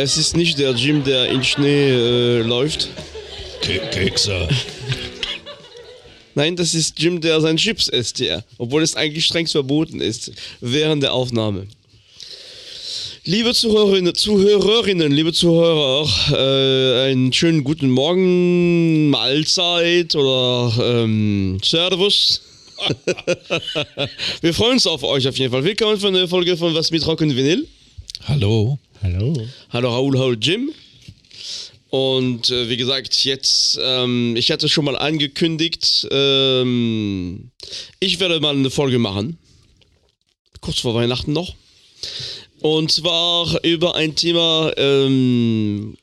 Es ist nicht der Jim, der in Schnee äh, läuft. Ke Kekse. Nein, das ist Jim, der sein Chips isst, ja. Obwohl es eigentlich strengst verboten ist während der Aufnahme. Liebe Zuhörerinnen, Zuhörerinnen liebe Zuhörer, äh, einen schönen guten Morgen, Mahlzeit oder ähm, Servus. Wir freuen uns auf euch auf jeden Fall. Willkommen für eine Folge von Was mit Rock und Vinyl. Hallo. Hallo. Hallo Raoul, hallo Jim. Und äh, wie gesagt, jetzt, ähm, ich hatte schon mal angekündigt, ähm, ich werde mal eine Folge machen. Kurz vor Weihnachten noch. Und zwar über ein Thema, ähm,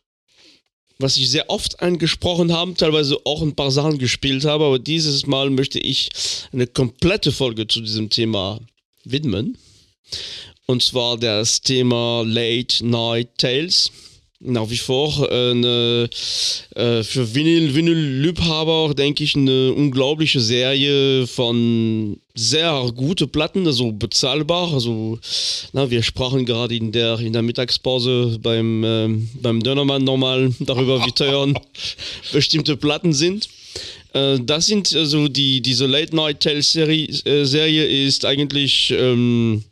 was ich sehr oft angesprochen habe, teilweise auch ein paar Sachen gespielt habe, aber dieses Mal möchte ich eine komplette Folge zu diesem Thema widmen. Und zwar das Thema Late Night Tales. Nach wie vor äh, eine, äh, für Vinyl, Vinyl-Liebhaber, denke ich, eine unglaubliche Serie von sehr gute Platten, also bezahlbar. Also, na, wir sprachen gerade in der, in der Mittagspause beim, äh, beim Dönermann nochmal darüber, wie teuer bestimmte Platten sind. Äh, das sind also die, diese Late Night Tales Serie, äh, Serie ist eigentlich, ähm,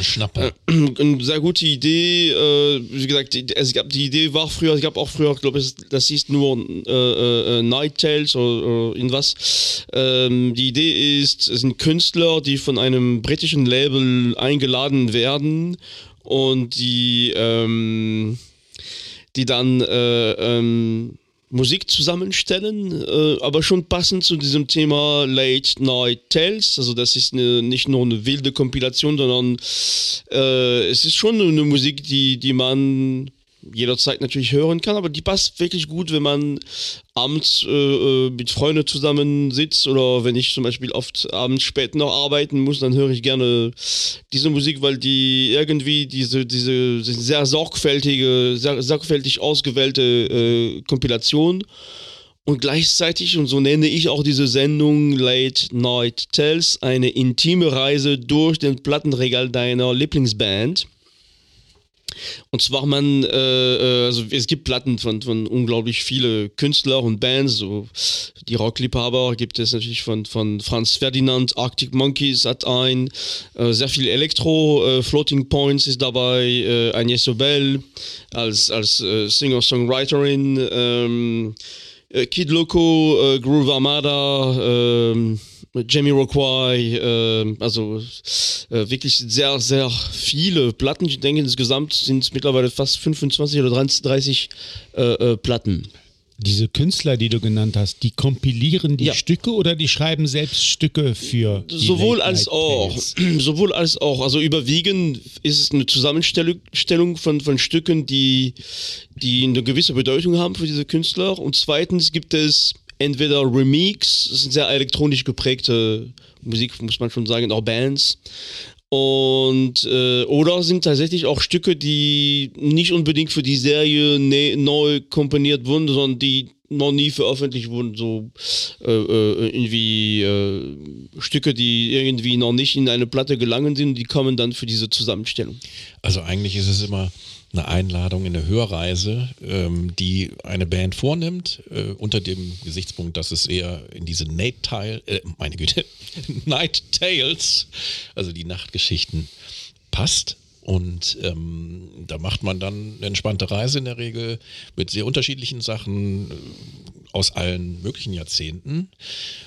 Schnapper. eine sehr gute Idee. Äh, wie gesagt, es gab, die Idee war früher, es gab auch früher, glaube ich, das hieß nur äh, äh, Night Tales oder, oder irgendwas. Ähm, die Idee ist, es sind Künstler, die von einem britischen Label eingeladen werden und die, ähm, die dann äh, ähm, Musik zusammenstellen, äh, aber schon passend zu diesem Thema Late Night Tales. Also das ist eine, nicht nur eine wilde Kompilation, sondern äh, es ist schon eine Musik, die, die man jederzeit natürlich hören kann, aber die passt wirklich gut, wenn man abends äh, äh, mit Freunden zusammensitzt oder wenn ich zum Beispiel oft abends spät noch arbeiten muss, dann höre ich gerne diese Musik, weil die irgendwie diese, diese sehr sorgfältige, sehr sorgfältig ausgewählte äh, Kompilation und gleichzeitig, und so nenne ich auch diese Sendung Late Night Tales, eine intime Reise durch den Plattenregal deiner Lieblingsband. Und zwar man, äh, äh, also es gibt Platten von, von unglaublich viele Künstler und Bands, so die Rockliebhaber gibt es natürlich von, von Franz Ferdinand, Arctic Monkeys hat ein, äh, sehr viel Elektro, äh, Floating Points ist dabei, äh, Agnès Obel als, als äh, Singer-Songwriterin, ähm, äh, Kid Loco, Groove Armada, ähm, Jamie Rockway, äh, also äh, wirklich sehr, sehr viele Platten. Ich denke, insgesamt sind es mittlerweile fast 25 oder 30 äh, äh, Platten. Diese Künstler, die du genannt hast, die kompilieren die Ja. Stücke oder die schreiben selbst Stücke für Sowohl als auch. Sowohl als auch. Also überwiegend ist es eine Zusammenstellung Stellung von, von Stücken, die, die eine gewisse Bedeutung haben für diese Künstler. Und zweitens gibt es entweder Remix, das sind sehr elektronisch geprägte Musik, muss man schon sagen, auch Bands. Und äh, oder sind tatsächlich auch Stücke, die nicht unbedingt für die Serie ne, neu komponiert wurden, sondern die noch nie veröffentlicht wurden, so äh, äh, irgendwie äh, Stücke, die irgendwie noch nicht in eine Platte gelangen sind, die kommen dann für diese Zusammenstellung. Also eigentlich ist es immer eine Einladung in eine Hörreise, ähm, die eine Band vornimmt, äh, unter dem Gesichtspunkt, dass es eher in diese Night Tile, äh, meine Güte, Night Tales, also die Nachtgeschichten, passt. Und ähm, da macht man dann eine entspannte Reise in der Regel mit sehr unterschiedlichen Sachen aus allen möglichen Jahrzehnten.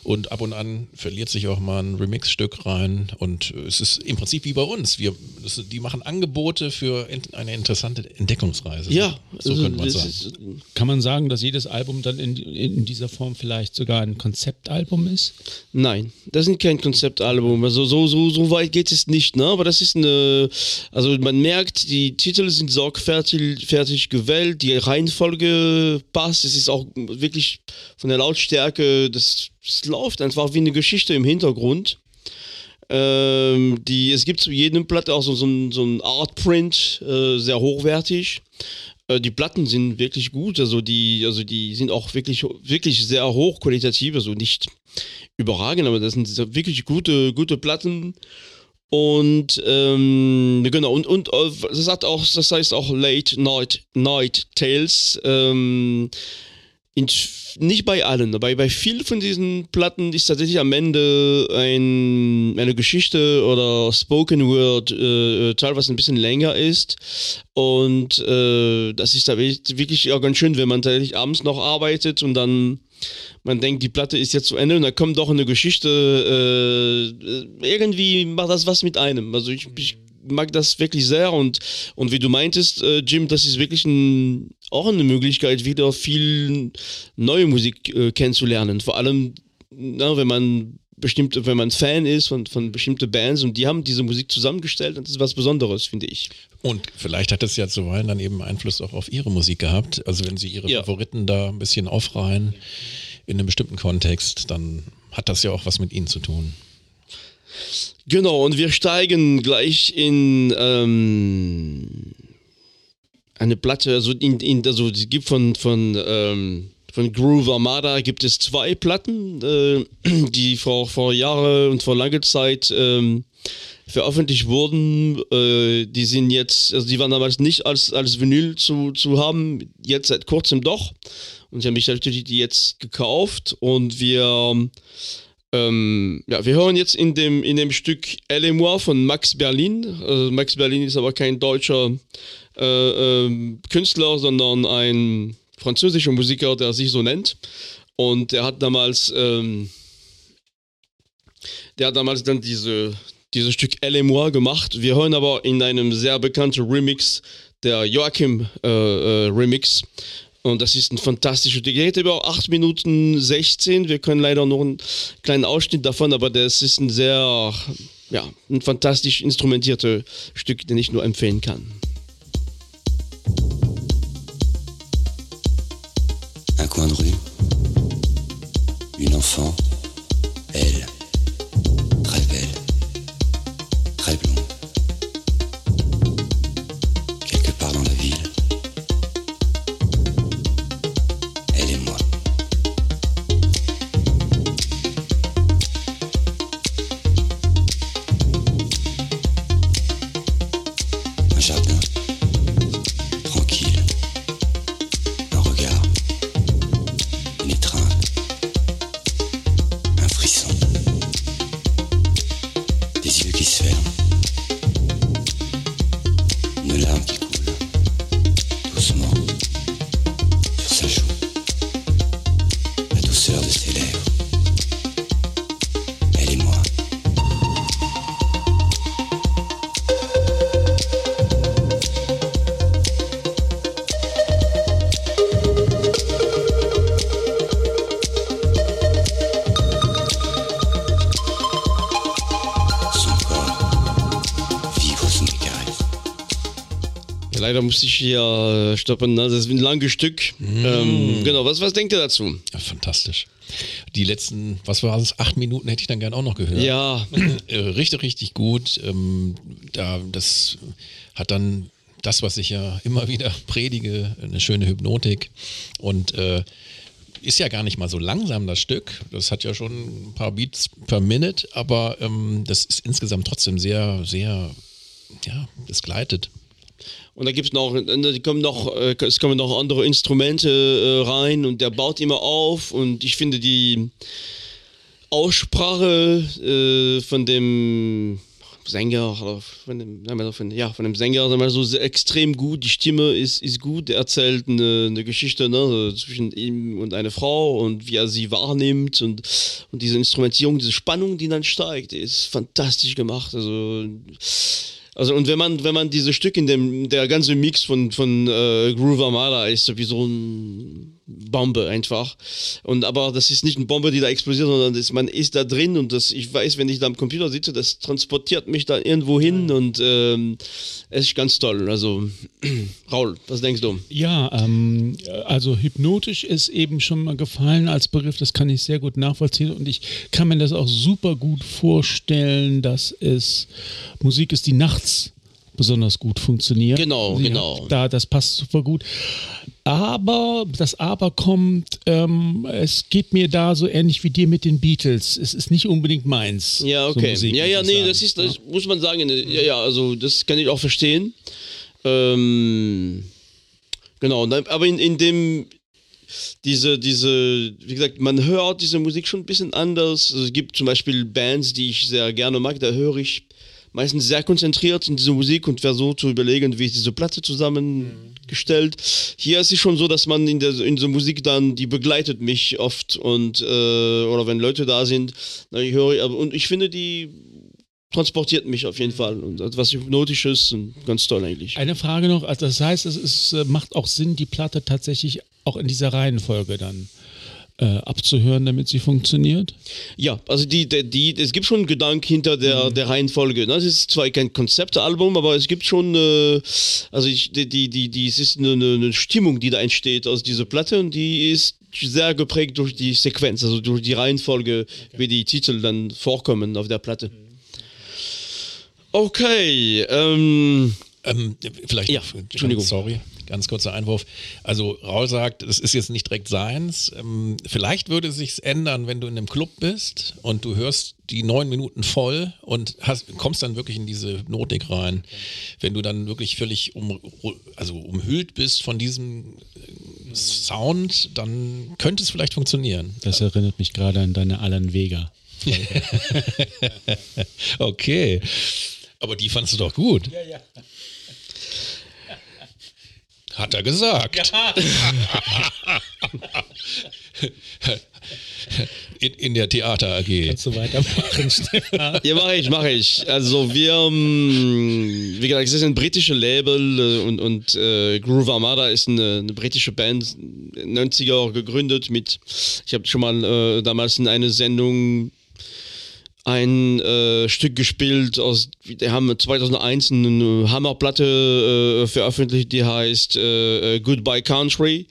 Und ab und an verliert sich auch mal ein Remixstück rein. Und es ist im Prinzip wie bei uns. Wir, das, die machen Angebote für eine interessante Entdeckungsreise. Ja, so also könnte man sagen. ist, Kann man sagen, dass jedes Album dann in, in dieser Form vielleicht sogar ein Konzeptalbum ist? Nein, das ist kein Konzeptalbum. Also so, so, so weit geht es nicht, ne? Aber das ist eine. Also man merkt, die Titel sind sorgfältig fertig gewählt, die Reihenfolge passt. Es ist auch wirklich von der Lautstärke, das, das läuft einfach wie eine Geschichte im Hintergrund. Ähm, die, es gibt zu jedem Platte auch so, so ein, so ein Artprint, äh, sehr hochwertig. Äh, die Platten sind wirklich gut, also die, also die sind auch wirklich, wirklich sehr hochqualitativ, also nicht überragend, aber das sind wirklich gute, gute Platten. Und ähm, genau, und, und äh, das hat auch, das heißt auch Late Night, Night Tales. Ähm, in, nicht bei allen, aber bei vielen von diesen Platten ist tatsächlich am Ende ein, eine Geschichte oder Spoken Word äh, äh teilweise ein bisschen länger ist. Und äh, das ist da wirklich auch ganz schön, wenn man tatsächlich abends noch arbeitet und dann man denkt, die Platte ist jetzt zu Ende und da kommt doch eine Geschichte. Äh, irgendwie macht das was mit einem. Also ich, ich mag das wirklich sehr und, und wie du meintest, äh, Jim, das ist wirklich ein, auch eine Möglichkeit, wieder viel neue Musik äh, kennenzulernen. Vor allem, na, wenn man bestimmte, wenn man Fan ist von, von bestimmten Bands und die haben diese Musik zusammengestellt und das ist was Besonderes, finde ich. Und vielleicht hat es ja zuweilen dann eben Einfluss auch auf ihre Musik gehabt. Also wenn sie ihre ja. Favoriten da ein bisschen aufreihen in einem bestimmten Kontext, dann hat das ja auch was mit ihnen zu tun. Genau, und wir steigen gleich in ähm, eine Platte, also, in, in, also es gibt von, von, ähm, von Groove Armada gibt es zwei Platten, äh, die vor, vor Jahren und vor langer Zeit ähm, veröffentlicht wurden. Äh, die sind jetzt, also die waren damals nicht als, als Vinyl zu, zu haben, jetzt seit kurzem doch. Und ich habe mich natürlich die jetzt gekauft und wir ähm, ja, wir hören jetzt in dem, in dem Stück Elle et moi von Max Berlin. Also Max Berlin ist aber kein deutscher äh, äh, Künstler, sondern ein französischer Musiker, der sich so nennt. Und der hat damals, ähm, der hat damals dann diese, dieses Stück Elle et moi gemacht. Wir hören aber in einem sehr bekannten Remix, der Joachim äh, äh Remix und das ist ein fantastischer, der geht über 8 Minuten 16. Wir können leider noch einen kleinen Ausschnitt davon, aber das ist ein sehr, ja, ein fantastisch instrumentiertes Stück, den ich nur empfehlen kann. Leider musste ich hier äh, stoppen. Ne? Das ist ein langes Stück. Mm. Ähm, genau, was, was denkt ihr dazu? Ja, fantastisch. Die letzten, was war es, acht Minuten hätte ich dann gern auch noch gehört. Ja. Äh, richtig, richtig gut. Ähm, da, das hat dann das, was ich ja immer wieder predige, eine schöne Hypnotik. Und äh, ist ja gar nicht mal so langsam, das Stück. Das hat ja schon ein paar Beats per Minute, aber ähm, das ist insgesamt trotzdem sehr, sehr, ja, das gleitet. Und da gibt es noch, die kommen noch, äh, es kommen noch andere Instrumente äh, rein und der baut immer auf und ich finde die Aussprache äh, von dem Sänger von dem, ja, von dem Sänger so extrem gut. Die Stimme ist, ist gut. Er erzählt eine, eine Geschichte ne, zwischen ihm und einer Frau und wie er sie wahrnimmt und, und diese Instrumentierung, diese Spannung, die dann steigt, ist fantastisch gemacht. Also also und wenn man, wenn man diese Stück in dem, der ganze Mix von, von äh, Groove Armada ist sowieso ein Bombe einfach. Und aber das ist nicht eine Bombe, die da explodiert, sondern das, man ist da drin und das, ich weiß, wenn ich da am Computer sitze, das transportiert mich da irgendwo hin und ähm, es ist ganz toll. Also, Raul, was denkst du? Ja, ähm, also hypnotisch ist eben schon mal gefallen als Begriff, das kann ich sehr gut nachvollziehen und ich kann mir das auch super gut vorstellen, dass es Musik ist, die nachts besonders gut funktioniert. Genau, Sie genau. Da, das passt super gut. Aber das Aber kommt, ähm, es geht mir da so ähnlich wie dir mit den Beatles. Es ist nicht unbedingt meins. Ja, so okay. Musik, ja, ja, nee, sagen. das ist, das muss man sagen. Ja, ja, also das kann ich auch verstehen. Ähm, genau, aber in, in dem, diese, diese, wie gesagt, man hört diese Musik schon ein bisschen anders. Also es gibt zum Beispiel Bands, die ich sehr gerne mag, da höre ich meistens sehr konzentriert in diese Musik und versuche zu überlegen, wie ist diese Platte zusammengestellt. Hier ist es schon so, dass man in der in so Musik dann, die begleitet mich oft und äh, oder wenn Leute da sind, ich höre, aber und ich finde die transportiert mich auf jeden Fall und etwas Hypnotisches und ganz toll eigentlich. Eine Frage noch, also das heißt, es ist, äh, macht auch Sinn, die Platte tatsächlich auch in dieser Reihenfolge dann äh, abzuhören, damit sie funktioniert? Ja, also die, die, die, es gibt schon einen Gedanken hinter der, der Reihenfolge. Ne? Es ist zwar kein Konzeptalbum, aber es gibt schon, äh, also ich, die, die, die, die, es ist eine, eine Stimmung, die da entsteht aus dieser Platte und die ist sehr geprägt durch die Sequenz, also durch die Reihenfolge, wie die Titel dann vorkommen auf der Platte. Okay, ähm, Ähm, vielleicht, Ja, Entschuldigung. sorry, ganz kurzer Einwurf. Also Raul sagt, es ist jetzt nicht direkt seins. Ähm, vielleicht würde es sich ändern, wenn du in einem Club bist und du hörst die neun Minuten voll und hast, kommst dann wirklich in diese Hypnotik rein. Wenn du dann wirklich völlig um, also umhüllt bist von diesem äh, Sound, dann könnte es vielleicht funktionieren. Das erinnert mich gerade an deine Alan Vega. Okay. Aber die fandst du doch gut. Ja, ja. Hat er gesagt. in, in der Theater AG. Kannst du weitermachen, Stefan? Ja, mache ich, mache ich. Also wir, ähm, wie gesagt, es ist ein britisches Label äh, und, und äh, Groove Armada ist eine, eine britische Band, 90er gegründet mit, ich habe schon mal äh, damals in einer Sendung ein äh, Stück gespielt aus, die haben 2001 eine Hammerplatte äh, veröffentlicht, die heißt äh, äh, Goodbye Country.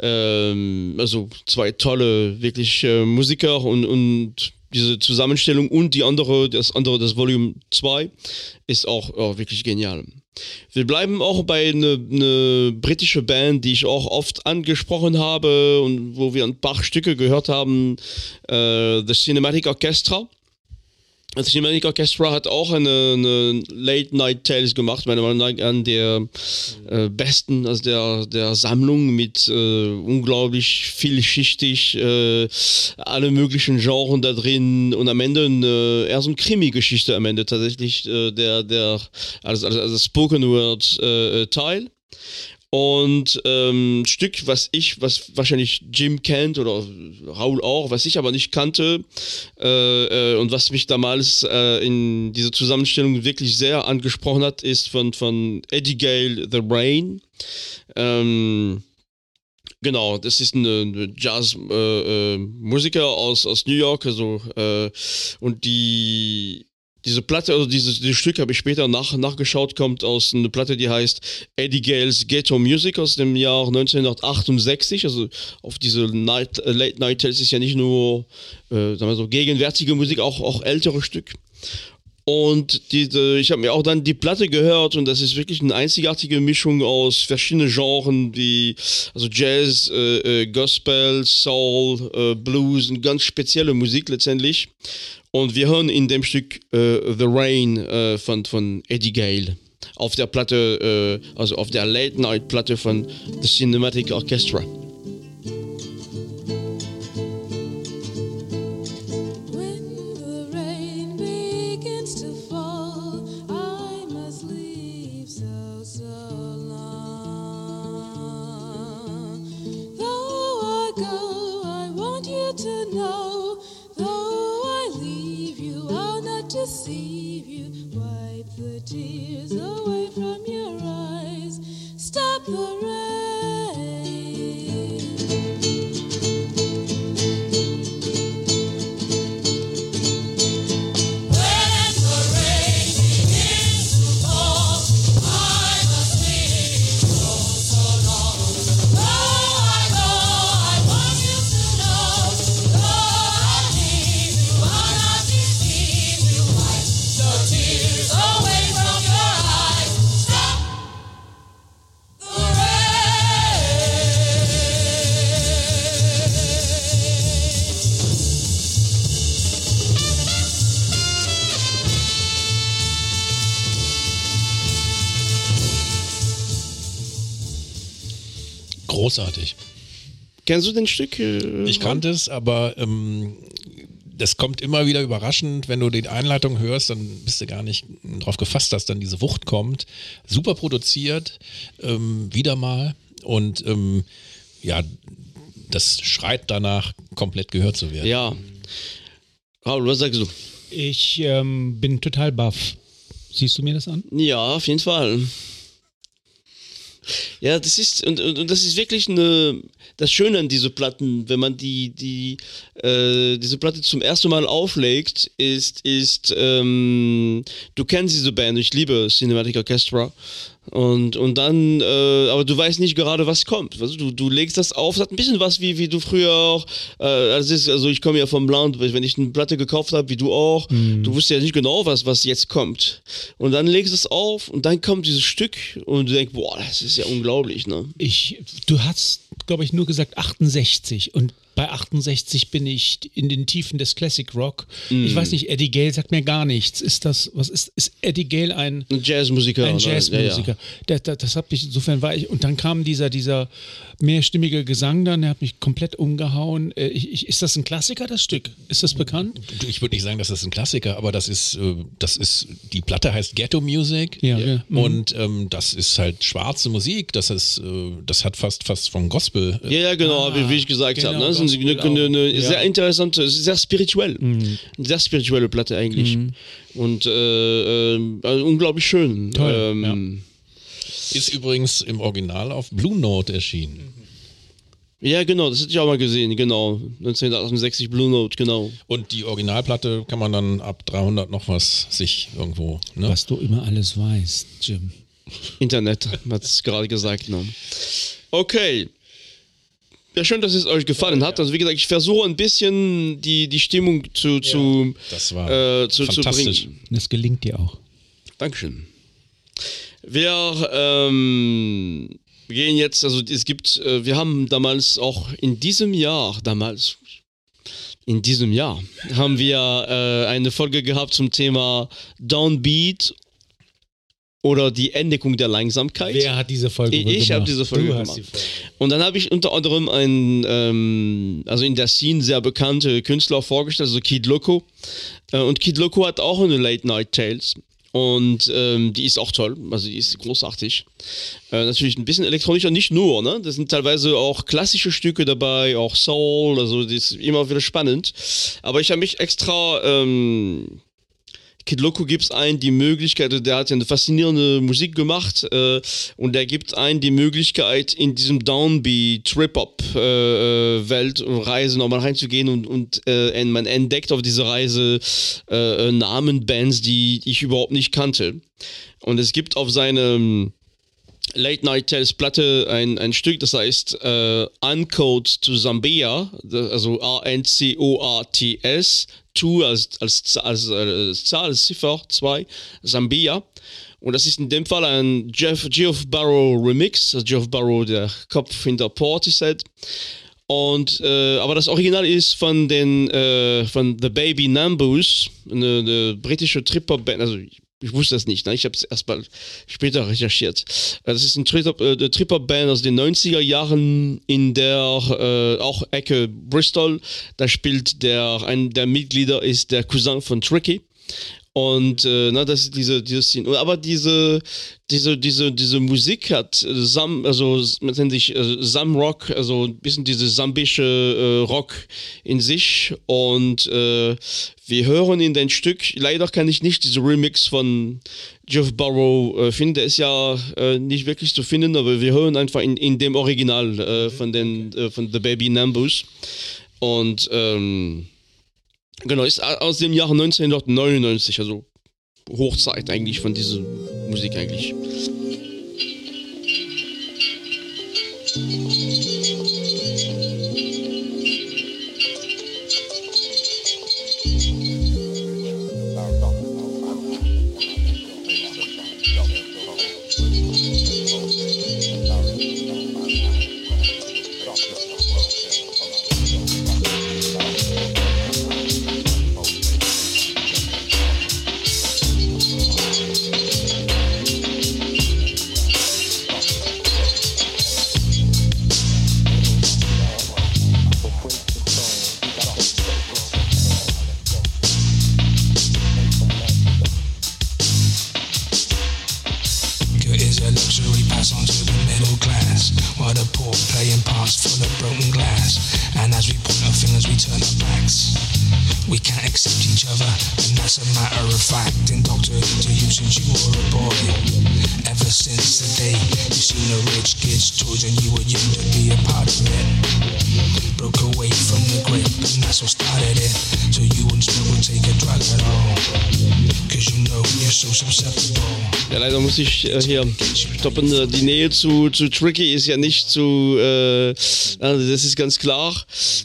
Ähm, also zwei tolle, wirklich äh, Musiker und, und diese Zusammenstellung und die andere, das andere, das Volume 2, ist auch, auch wirklich genial. Wir bleiben auch bei einer eine britische Band, die ich auch oft angesprochen habe und wo wir ein paar Stücke gehört haben, äh, The Cinematic Orchestra. Das Cinematic Orchestra hat auch eine, eine Late Night Tales gemacht, meiner Meinung nach an der äh, besten, also der, der Sammlung mit äh, unglaublich vielschichtig, äh, alle möglichen Genres da drin und am Ende eine, eher so eine Krimi-Geschichte am Ende tatsächlich, äh, der, der, also, also, also Spoken Word äh, Teil. Und ähm, Stück, was ich, was wahrscheinlich Jim kennt oder Raul auch, was ich aber nicht kannte äh, äh, und was mich damals äh, in dieser Zusammenstellung wirklich sehr angesprochen hat, ist von, von Eddie Gale The Rain. Ähm, Genau, das ist ein Jazz-Musiker äh, äh, aus, aus New York, also äh, und die diese Platte, also dieses, dieses Stück habe ich später nach, nachgeschaut, kommt aus einer Platte, die heißt Eddie Gales Ghetto Music aus dem Jahr 1968. Also auf diese Night, äh, Late Night Tales ist ja nicht nur äh, sagen wir so, gegenwärtige Musik, auch, auch ältere Stück. Und diese, ich habe mir auch dann die Platte gehört und das ist wirklich eine einzigartige Mischung aus verschiedenen Genres wie also Jazz, äh, äh, Gospel, Soul, äh, Blues, eine ganz spezielle Musik letztendlich. Und wir hören in dem Stück äh, The Rain äh, von, von Eddie Gale auf der Platte, äh, also auf der Late Night Platte von The Cinematic Orchestra. Großartig. Kennst du den Stück? äh, Ich kannte es, aber ähm, das kommt immer wieder überraschend, wenn du die Einleitung hörst, dann bist du gar nicht drauf gefasst, dass dann diese Wucht kommt. Super produziert, ähm, wieder mal. Und ähm, ja, das schreit danach, komplett gehört zu werden. Ja. Raul, was sagst du? Ich ähm, bin total baff. Siehst du mir das an? Ja, auf jeden Fall. Ja, das ist und, und, und das ist wirklich eine das Schöne an diese Platten, wenn man die die äh, diese Platte zum ersten Mal auflegt, ist ist ähm, du kennst diese Band, ich liebe Cinematic Orchestra und und dann äh, aber du weißt nicht gerade was kommt, weißt du, du legst das auf, das hat ein bisschen was wie wie du früher auch äh, also, ist, also ich komme ja vom Land, wenn ich eine Platte gekauft habe, wie du auch, du wusstest ja nicht genau was was jetzt kommt. Und dann legst du es auf und dann kommt dieses Stück und du denkst, boah, das ist ja unglaublich, ne? Ich, du hast, glaube ich, nur gesagt 68 und bei 68 bin ich in den Tiefen des Classic Rock. Ich weiß nicht, Eddie Gale sagt mir gar nichts. Ist das, was ist, ist Eddie Gale ein, Ein Jazzmusiker. ein ne? Jazzmusiker? Das, das, das hat mich, insofern war ich, und dann kam dieser, dieser mehrstimmige Gesang dann, der hat mich komplett umgehauen. Äh, Ich, ich, ist das ein Klassiker, das Stück? Ist das bekannt? Ich würde nicht sagen, dass das ein Klassiker, aber das ist, äh, das ist, die Platte heißt Ghetto Music. Ja, ja. Mhm. Und ähm, das ist halt schwarze Musik. Das ist, äh, das hat fast, fast von Gospel. Ja, ja, genau, Ah, wie, wie ich gesagt genau, habe. Ne? Eine, eine, eine. Ja. sehr interessante, sehr spirituell. Mhm. Sehr spirituelle Platte eigentlich. Und äh, äh, also unglaublich schön. Toll, ähm, Ist übrigens im Original auf Blue Note erschienen. ja. genau, das hätte ich auch mal gesehen, genau. 1968 Blue Note, genau. Und die Originalplatte kann man dann ab 300 noch was sich irgendwo. Ne? Was du immer alles weißt, Jim. Internet, hat es gerade gesagt. Ne? Okay. Ja, schön, dass es euch gefallen hat. Also wie gesagt, ich versuche ein bisschen die, die Stimmung zu, zu, Das war äh, zu, zu fantastisch. bringen. Das gelingt dir auch. Dankeschön. Wir ähm, gehen jetzt, also es gibt, äh, wir haben damals auch in diesem Jahr, damals, in diesem Jahr, haben wir äh, eine Folge gehabt zum Thema Downbeat oder die Entdeckung der Langsamkeit. Wer hat diese Folge Ich- wohl ich hab gemacht? diese Folge du gemacht. Folge. Und dann habe ich unter anderem einen, ähm, also in der Scene sehr bekannte Künstler vorgestellt, also Kid Loco. Äh, und Kid Loco hat auch eine Late Night Tales. Und ähm, die ist auch toll, also die ist großartig. Äh, natürlich ein bisschen elektronischer, nicht nur, ne? Das sind teilweise auch klassische Stücke dabei, auch Soul, also das ist immer wieder spannend. Aber ich habe mich extra ähm, Kid Loco gibt ein die Möglichkeit, der hat ja eine faszinierende Musik gemacht äh, und der gibt ein die Möglichkeit, in diesem Downbeat, Trip-Hop-Welt und Reise nochmal reinzugehen und, und äh, man entdeckt auf dieser Reise äh, äh, Namen, Bands, die ich überhaupt nicht kannte. Und es gibt auf seinem Late Night Tales Platte ein, ein Stück, das heißt äh, Uncode to Zambia, also A-N-C-O-A-T-S, 2 als, als, als, als Zahl, als Ziffer 2, Zambia. Und das ist in dem Fall ein Jeff, Geoff Barrow Remix, also Geoff Barrow, der Kopf hinter Portishead. Und, äh, aber das Original ist von den, äh, von The Baby Nambus, eine, eine britische Trip-Hop-Band, also ich, wusste das nicht, ne? ich habe es erst mal später recherchiert. Äh, Das ist ein Trip-Hop- äh, aus den 90er Jahren in der äh, auch Ecke Bristol. Da spielt der, ein der Mitglieder ist der Cousin von Tricky. Und äh, na, das ist diese, diese Szene. Aber diese, diese, diese, diese Musik hat äh, Sam, also man nennt sich äh, Sam Rock, also ein bisschen diese sambische äh, Rock in sich. Und äh, wir hören in den Stück, leider kann ich nicht diese Remix von Jeff Barrow äh, finden, der ist ja äh, nicht wirklich zu finden, aber wir hören einfach in, in dem Original äh, von, den, äh, von The Baby Nambus. Und ähm, Genau, ist aus dem Jahr 1999, also Hochzeit eigentlich von dieser Musik eigentlich. And that's a matter of fact. Indoctrinated to you since you were a boy. Ever since the day you seen the rich kids' toys and you were young to be a part of it. Broke away from the grip, and that's what started it. So you wouldn't smoke or take a drug at all. Cause you know you're so susceptible. Ja, leider muss ich äh, hier stoppen. Äh, Die Nähe zu, zu Tricky ist ja nicht zu. Äh, also das ist ganz klar.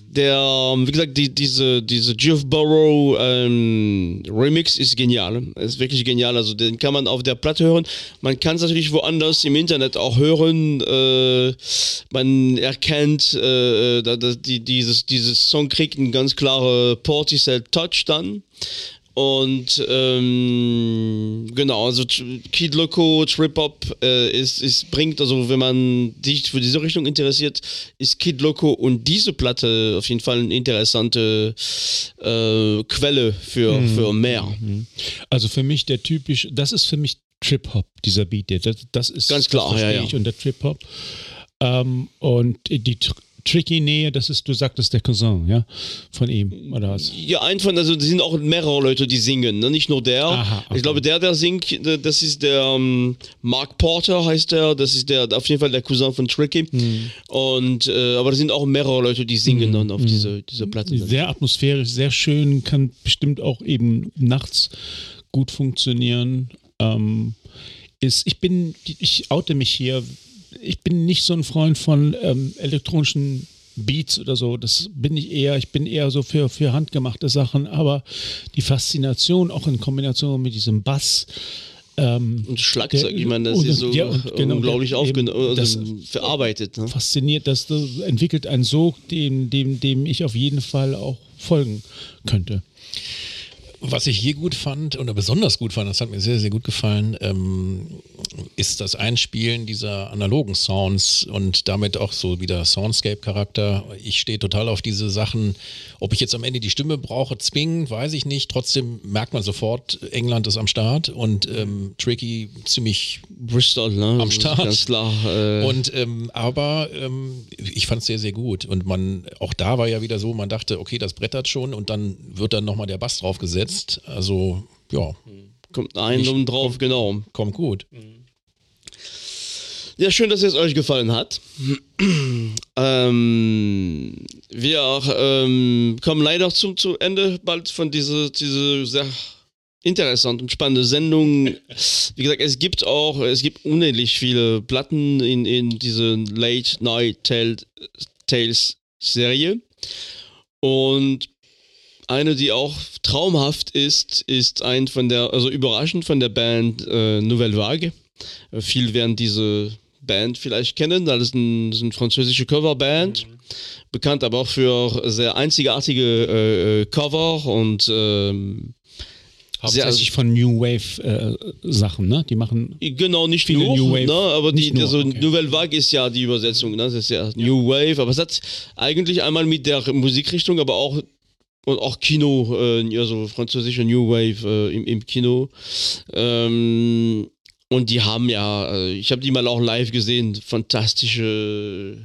Der, ähm, wie gesagt, die, diese, diese Geoff Burrow ähm, Remix ist genial. Ist wirklich genial. Also den kann man auf der Platte hören. Man kann es natürlich woanders im Internet auch hören. Äh, man erkennt, äh, da, die, dieses, dieses Song kriegt einen ganz klaren Porticell Touch dann. Und ähm, genau, also Kid Loco, Trip Hop äh, ist, ist, bringt, also wenn man sich für diese Richtung interessiert, ist Kid Loco und diese Platte auf jeden Fall eine interessante äh, Quelle für, für mehr. Also für mich der typisch, das ist für mich Trip-Hop, dieser Beat. der- Das, das ist Ganz klar, ja, ja. ich unter Trip-Hop. Ähm, und die tricky Nähe, das ist, du sagtest der Cousin, ja, von ihm, oder was? Ja, ein von, also es sind auch mehrere Leute, die singen, ne? nicht nur der. Aha, okay. Ich glaube, der, der singt, das ist der ähm, Mark Porter, heißt der. Das ist der auf jeden Fall der Cousin von Tricky. Hm. Und äh, aber es sind auch mehrere Leute, die singen dann auf diese, diese Platte. Sehr atmosphärisch, sehr schön, kann bestimmt auch eben nachts gut funktionieren. Ähm, ist, ich bin, ich oute mich hier, ich bin nicht so ein Freund von ähm, elektronischen Beats oder so. Das bin ich eher, ich bin eher so für, für handgemachte Sachen, aber die Faszination auch in Kombination mit diesem Bass. Ähm, Und Schlagzeug, Der- ich meine, das und- ist so ja, genau, unglaublich eben, also verarbeitet. Ne? fasziniert, das, das entwickelt einen Sog, dem, dem, dem ich auf jeden Fall auch folgen könnte. Was ich hier gut fand oder besonders gut fand, das hat mir sehr, sehr gut gefallen, ähm, ist das Einspielen dieser analogen Sounds und damit auch so wieder Soundscape-Charakter. Ich stehe total auf diese Sachen. Ob ich jetzt am Ende die Stimme brauche, zwingend, weiß ich nicht. Trotzdem merkt man sofort, England ist am Start und ähm, Tricky ziemlich Bristol, ne? am Start. Ganz klar. Äh, Und ähm, aber ähm, ich fand es sehr, sehr gut. Und man, auch da war ja wieder so, man dachte, okay, das brettert schon und dann wird dann nochmal der Bass draufgesetzt. Also, ja, kommt ein oben drauf, genau. kommt gut. Ja, schön, dass es euch gefallen hat. ähm, wir ähm, kommen leider zum, zu Ende bald von dieser diese sehr interessante und spannende Sendung. Wie gesagt, es gibt auch, es gibt unendlich viele Platten in, in diese Late Night Tale, Tales Serie. Und eine, die auch traumhaft ist, ist ein von der, also überraschend von der Band äh, Nouvelle Vague. Äh, Viele werden diese Band vielleicht kennen. Das ist, ein, das ist eine französische Coverband. Bekannt aber auch für sehr einzigartige äh, äh, Cover und ähm, Hauptsächlich von New Wave äh, Sachen, ne? Die machen Genau, nicht Viele nur, New Wave- ne, aber die, nur, also okay. Nouvelle Vague ist ja die Übersetzung, ne, das ist ja, New Wave, aber es hat eigentlich einmal mit der Musikrichtung, aber auch und auch Kino, äh, also französische New Wave äh, im, im Kino. Ähm, und die haben ja, äh, ich habe die mal auch live gesehen, fantastische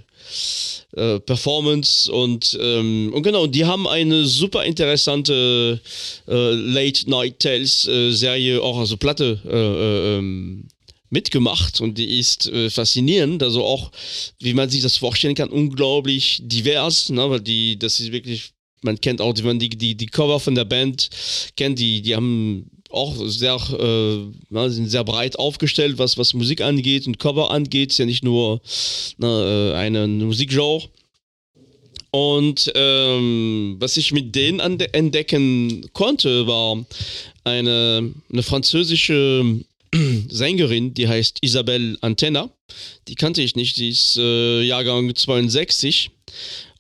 äh, Performance und, ähm, und genau, die haben eine super interessante äh, Late Night Tales äh, Serie, auch also Platte äh, äh, ähm, mitgemacht und die ist äh, faszinierend, also auch, wie man sich das vorstellen kann, unglaublich divers, ne, weil die, das ist wirklich, man kennt auch, die, die, die Cover von der Band kennt, die, die haben auch sehr, äh, sind sehr breit aufgestellt, was, was Musik angeht und Cover angeht, ist ja nicht nur na, äh, eine Musikgenre. Und ähm, was ich mit denen entdecken konnte, war eine, eine französische Sängerin, die heißt Isabelle Antenna. Die kannte ich nicht, die ist äh, Jahrgang 62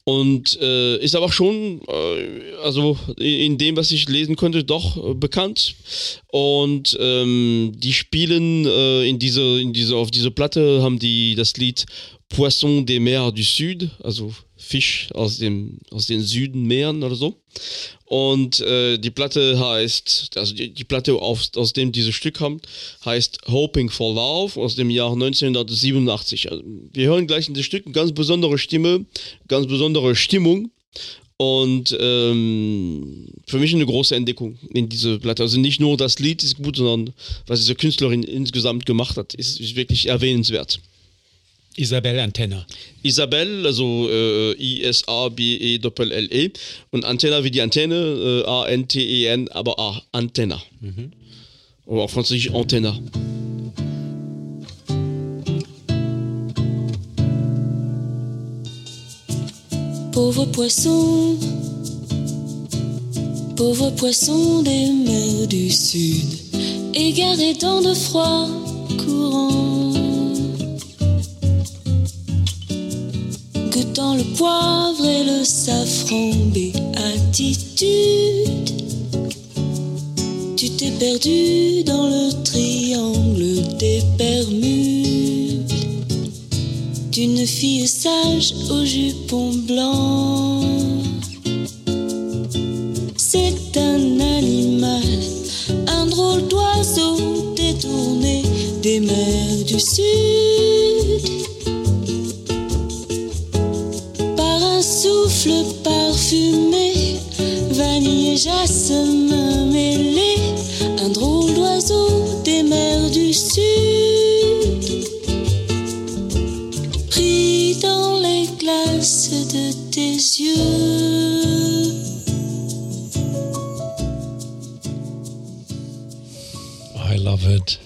und äh, ist aber schon, äh, also in, dem, was ich lesen konnte, doch äh, bekannt. Und ähm, die spielen äh, in diese, in diese, auf diese Platte haben die das Lied Poisson des Mers du Sud, also Fisch aus dem aus den Südenmeeren oder so. Und äh, die Platte heißt, also die, die Platte, auf, aus dem dieses Stück kommt, heißt Hoping for Love aus dem Jahr 1987. Also, wir hören gleich in das Stück eine ganz besondere Stimme, ganz besondere Stimmung. Und ähm, für mich eine große Entdeckung in diese Platte. Also nicht nur das Lied ist gut, sondern was diese Künstlerin insgesamt gemacht hat, ist, ist wirklich erwähnenswert. Isabel Antenna. Isabel, also äh, I-S-A-B-E-L-L-E und Antenna wie die Antenne, äh, A-N-T-E-N, aber A, Antenna. Oder auf Französisch Antenna. Pauvre poisson, pauvre poisson des mers du sud, égaré dans de froids courants. Le poivre et le safran, béatitude. Tu t'es perdu dans le triangle des Bermudes d'une fille sage au jupon blanc. C'est un animal, un drôle d'oiseau détourné des mers du sud.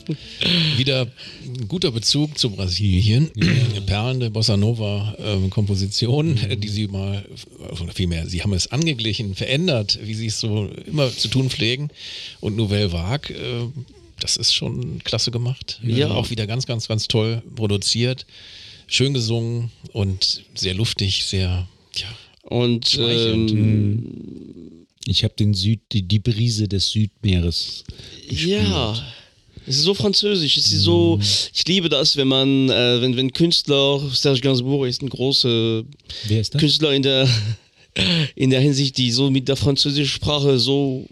Wieder ein guter Bezug zu Brasilien. Perlende Bossa Nova ähm, Komposition, äh, die sie mal, oder vielmehr, sie haben es angeglichen, verändert, wie sie es so immer zu tun pflegen. Und Nouvelle Vague, äh, das ist schon klasse gemacht. Ja. Äh, Auch wieder ganz, ganz, ganz toll produziert. Schön gesungen und sehr luftig, sehr, ja, Und ähm, Ich habe den Süd, die, die Brise des Südmeeres. ja. Es ist so französisch, es ist so, ich liebe das, wenn man, äh, wenn, wenn Künstler, Serge Gainsbourg ist ein großer ist? Künstler in der, in der Hinsicht, die so mit der französischen Sprache so,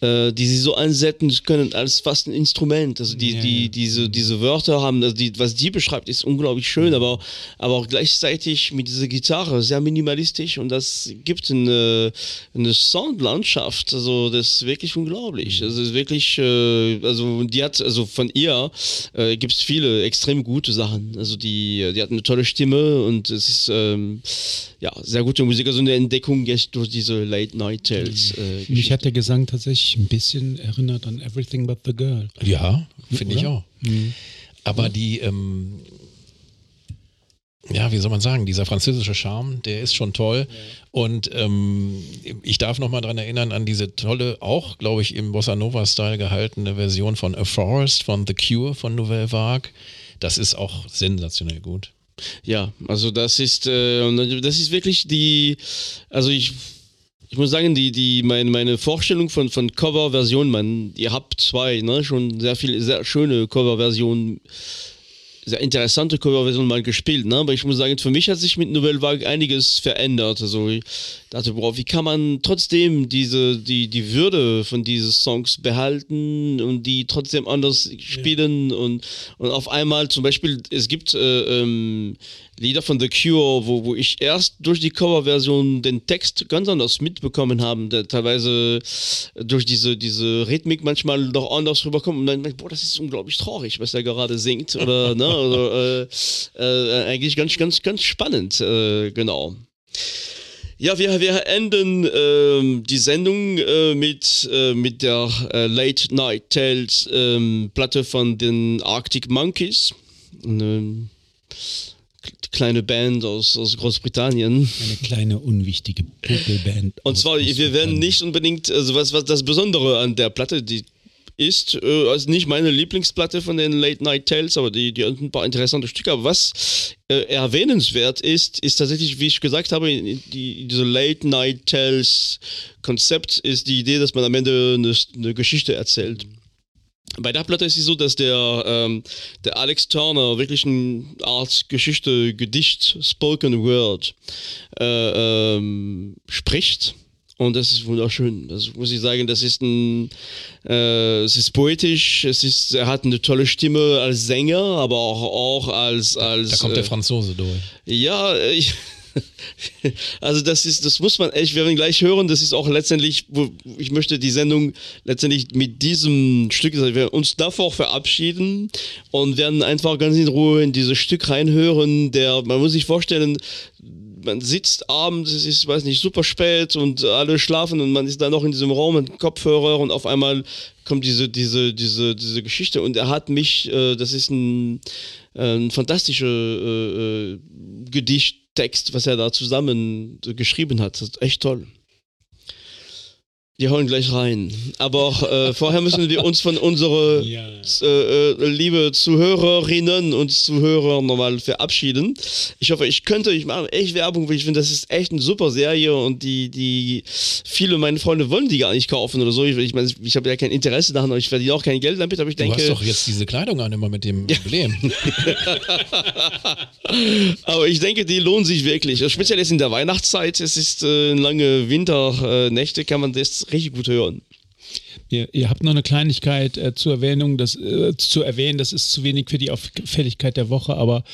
äh, die sie so einsetzen können als fast ein Instrument. Also die, Ja, die, ja. diese, diese Wörter haben, also die, was die beschreibt, ist unglaublich schön, aber, aber auch gleichzeitig mit dieser Gitarre sehr minimalistisch und das gibt eine, eine Soundlandschaft, also das ist wirklich unglaublich. Also es ist wirklich, äh, also die hat, also von ihr äh, gibt es viele extrem gute Sachen. Also die, die hat eine tolle Stimme und es ist ähm, ja sehr gute Musik, also eine Entdeckung durch diese Late Night Tales. Äh, Mich hat der Gesang tatsächlich ein bisschen erinnert an Everything But the Girl. Ja, finde ich auch. Aber die, ähm, ja, wie soll man sagen, dieser französische Charme, der ist schon toll. Und ähm, ich darf nochmal dran erinnern an diese tolle, auch, glaube ich, im Bossa Nova-Style gehaltene Version von A Forest von The Cure von Nouvelle Vague. Das ist auch sensationell gut. Ja, also das ist, äh, das ist wirklich die, also ich, ich muss sagen, die, die, meine, meine Vorstellung von, von Coverversionen, man, ihr habt zwei, ne, schon sehr viele, sehr schöne Coverversionen, sehr interessante Coverversionen mal gespielt, ne, aber ich muss sagen, für mich hat sich mit Nouvelle Vague einiges verändert, also dachte, boah, wie kann man trotzdem diese, die, die Würde von diesen Songs behalten und die trotzdem anders spielen und, und auf einmal zum Beispiel, es gibt äh, ähm, Lieder von The Cure, wo, wo ich erst durch die Coverversion den Text ganz anders mitbekommen habe, der teilweise durch diese, diese Rhythmik manchmal doch anders rüberkommt und dann boah, das ist unglaublich traurig, was er gerade singt oder, ne, oder äh, äh, eigentlich ganz, ganz, ganz spannend, äh, genau. Ja, wir, wir enden ähm, die Sendung äh, mit, äh, mit der äh, Late Night Tales ähm, Platte von den Arctic Monkeys. Eine kleine Band aus, aus Großbritannien. Eine kleine, unwichtige Popelband. Und zwar, wir werden nicht unbedingt, also was, was das Besondere an der Platte, die ist, äh, also nicht meine Lieblingsplatte von den Late Night Tales, aber die, die ein paar interessante Stücke. Aber was äh, erwähnenswert ist, ist tatsächlich, wie ich gesagt habe, die, diese Late Night Tales Konzept ist die Idee, dass man am Ende eine, eine Geschichte erzählt. Bei der Platte ist es so, dass der, ähm, der Alex Turner wirklich eine Art Geschichte, Gedicht, Spoken Word äh, ähm, spricht Und das ist wunderschön. Das muss ich sagen, das ist ein, äh, es ist poetisch, es ist, er hat eine tolle Stimme als Sänger, aber auch, auch als, als. Da kommt der äh, Franzose durch. ja, ich, also das ist, das muss man echt, wir werden gleich hören, das ist auch letztendlich, ich möchte die Sendung letztendlich mit diesem Stück, also wir werden uns davor verabschieden und werden einfach ganz in Ruhe in dieses Stück reinhören, der, man muss sich vorstellen, man sitzt abends, es ist, weiß nicht, super spät und alle schlafen und man ist da noch in diesem Raum mit Kopfhörer und auf einmal kommt diese, diese, diese, diese Geschichte und er hat mich, äh, das ist ein, äh, ein fantastischer äh, äh, Gedichttext, was er da zusammen geschrieben hat. Das ist echt toll. Wir holen gleich rein. Aber äh, vorher müssen wir uns von unserer Ja. äh, äh, liebe Zuhörerinnen und Zuhörer nochmal verabschieden. Ich hoffe, ich könnte, ich mache echt Werbung, weil ich finde, das ist echt eine super Serie und die, die, viele meiner Freunde wollen die gar nicht kaufen oder so. Ich, ich meine, ich habe ja kein Interesse daran, und ich verdiene auch kein Geld damit, aber ich Du denke, hast doch jetzt diese Kleidung an, immer mit dem Emblem. aber ich denke, die lohnen sich wirklich. Speziell jetzt in der Weihnachtszeit, es ist äh, lange Winternächte, kann man das richtig gut hören. Ihr, ihr habt noch eine Kleinigkeit äh, zur Erwähnung, das, äh, zu erwähnen, das ist zu wenig für die Auffälligkeit der Woche, aber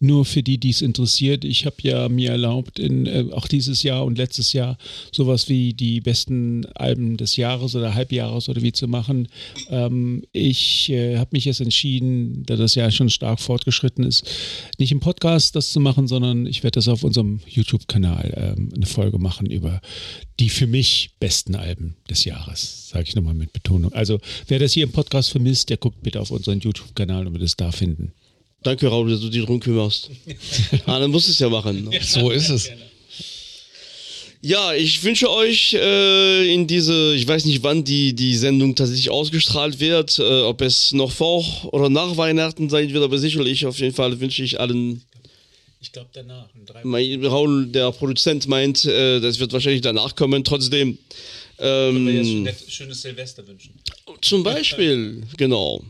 nur für die, die es interessiert. Ich habe ja mir erlaubt, in, äh, auch dieses Jahr und letztes Jahr sowas wie die besten Alben des Jahres oder Halbjahres oder wie zu machen. Ähm, ich äh, habe mich jetzt entschieden, da das ja schon stark fortgeschritten ist, nicht im Podcast das zu machen, sondern ich werde das auf unserem YouTube-Kanal ähm, eine Folge machen über die für mich besten Alben des Jahres, sage ich nochmal mit Betonung. Also wer das hier im Podcast vermisst, der guckt bitte auf unseren YouTube-Kanal und wird es da finden. Danke, Raul, dass du dich drum kümmerst. ah, dann musst du es ja machen. so ist es. Ja, ich wünsche euch äh, in diese, ich weiß nicht, wann die, die Sendung tatsächlich ausgestrahlt wird, äh, ob es noch vor oder nach Weihnachten sein wird, aber sicherlich auf jeden Fall wünsche ich allen, Ich glaube danach. In drei mein, Raul, der Produzent meint, äh, das wird wahrscheinlich danach kommen, trotzdem. Ähm, schönes Silvester wünschen. zum Beispiel, genau.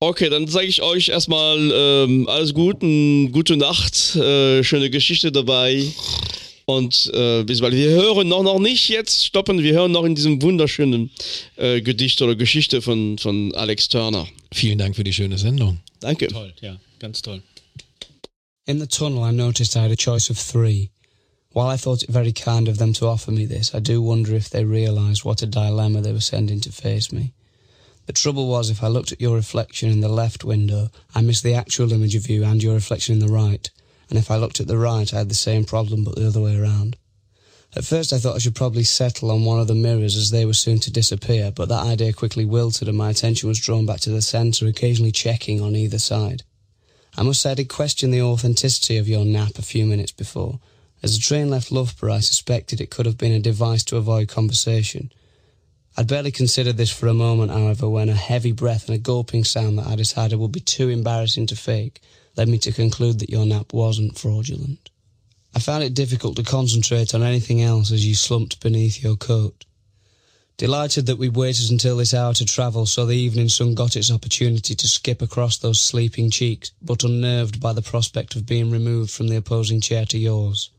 Okay, dann sage ich euch erstmal ähm, alles Gute, gute Nacht, äh, schöne Geschichte dabei. Und äh, bis bald. Wir hören noch, noch nicht jetzt stoppen, wir hören noch in diesem wunderschönen äh, Gedicht oder Geschichte von, von Alex Turner. Vielen Dank für die schöne Sendung. Danke. Toll, ja, ganz toll. In the tunnel, I noticed I had a choice of three. While I thought it very kind of them to offer me this, I do wonder if they realised what a dilemma they were sending to face me. The trouble was, if I looked at your reflection in the left window, I missed the actual image of you and your reflection in the right. And if I looked at the right, I had the same problem, but the other way around. At first, I thought I should probably settle on one of the mirrors as they were soon to disappear, but that idea quickly wilted and my attention was drawn back to the centre, occasionally checking on either side. I must say I did question the authenticity of your nap a few minutes before. As the train left Loughborough, I suspected it could have been a device to avoid conversation. I'd barely considered this for a moment, however, when a heavy breath and a gulping sound that I decided would be too embarrassing to fake led me to conclude that your nap wasn't fraudulent. I found it difficult to concentrate on anything else as you slumped beneath your coat. Delighted that we waited until this hour to travel so the evening sun got its opportunity to skip across those sleeping cheeks, but unnerved by the prospect of being removed from the opposing chair to yours.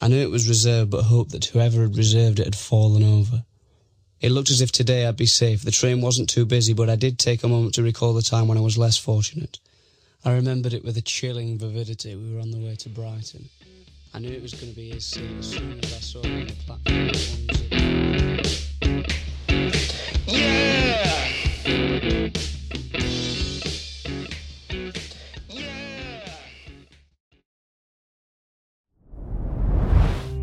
I knew it was reserved, but hoped that whoever had reserved it had fallen over. It looked as if today I'd be safe. The train wasn't too busy, but I did take a moment to recall the time when I was less fortunate. I remembered it with a chilling vividity. We were on the way to Brighton. I knew it was going to be his scene as soon as I saw him on the platform. onesie.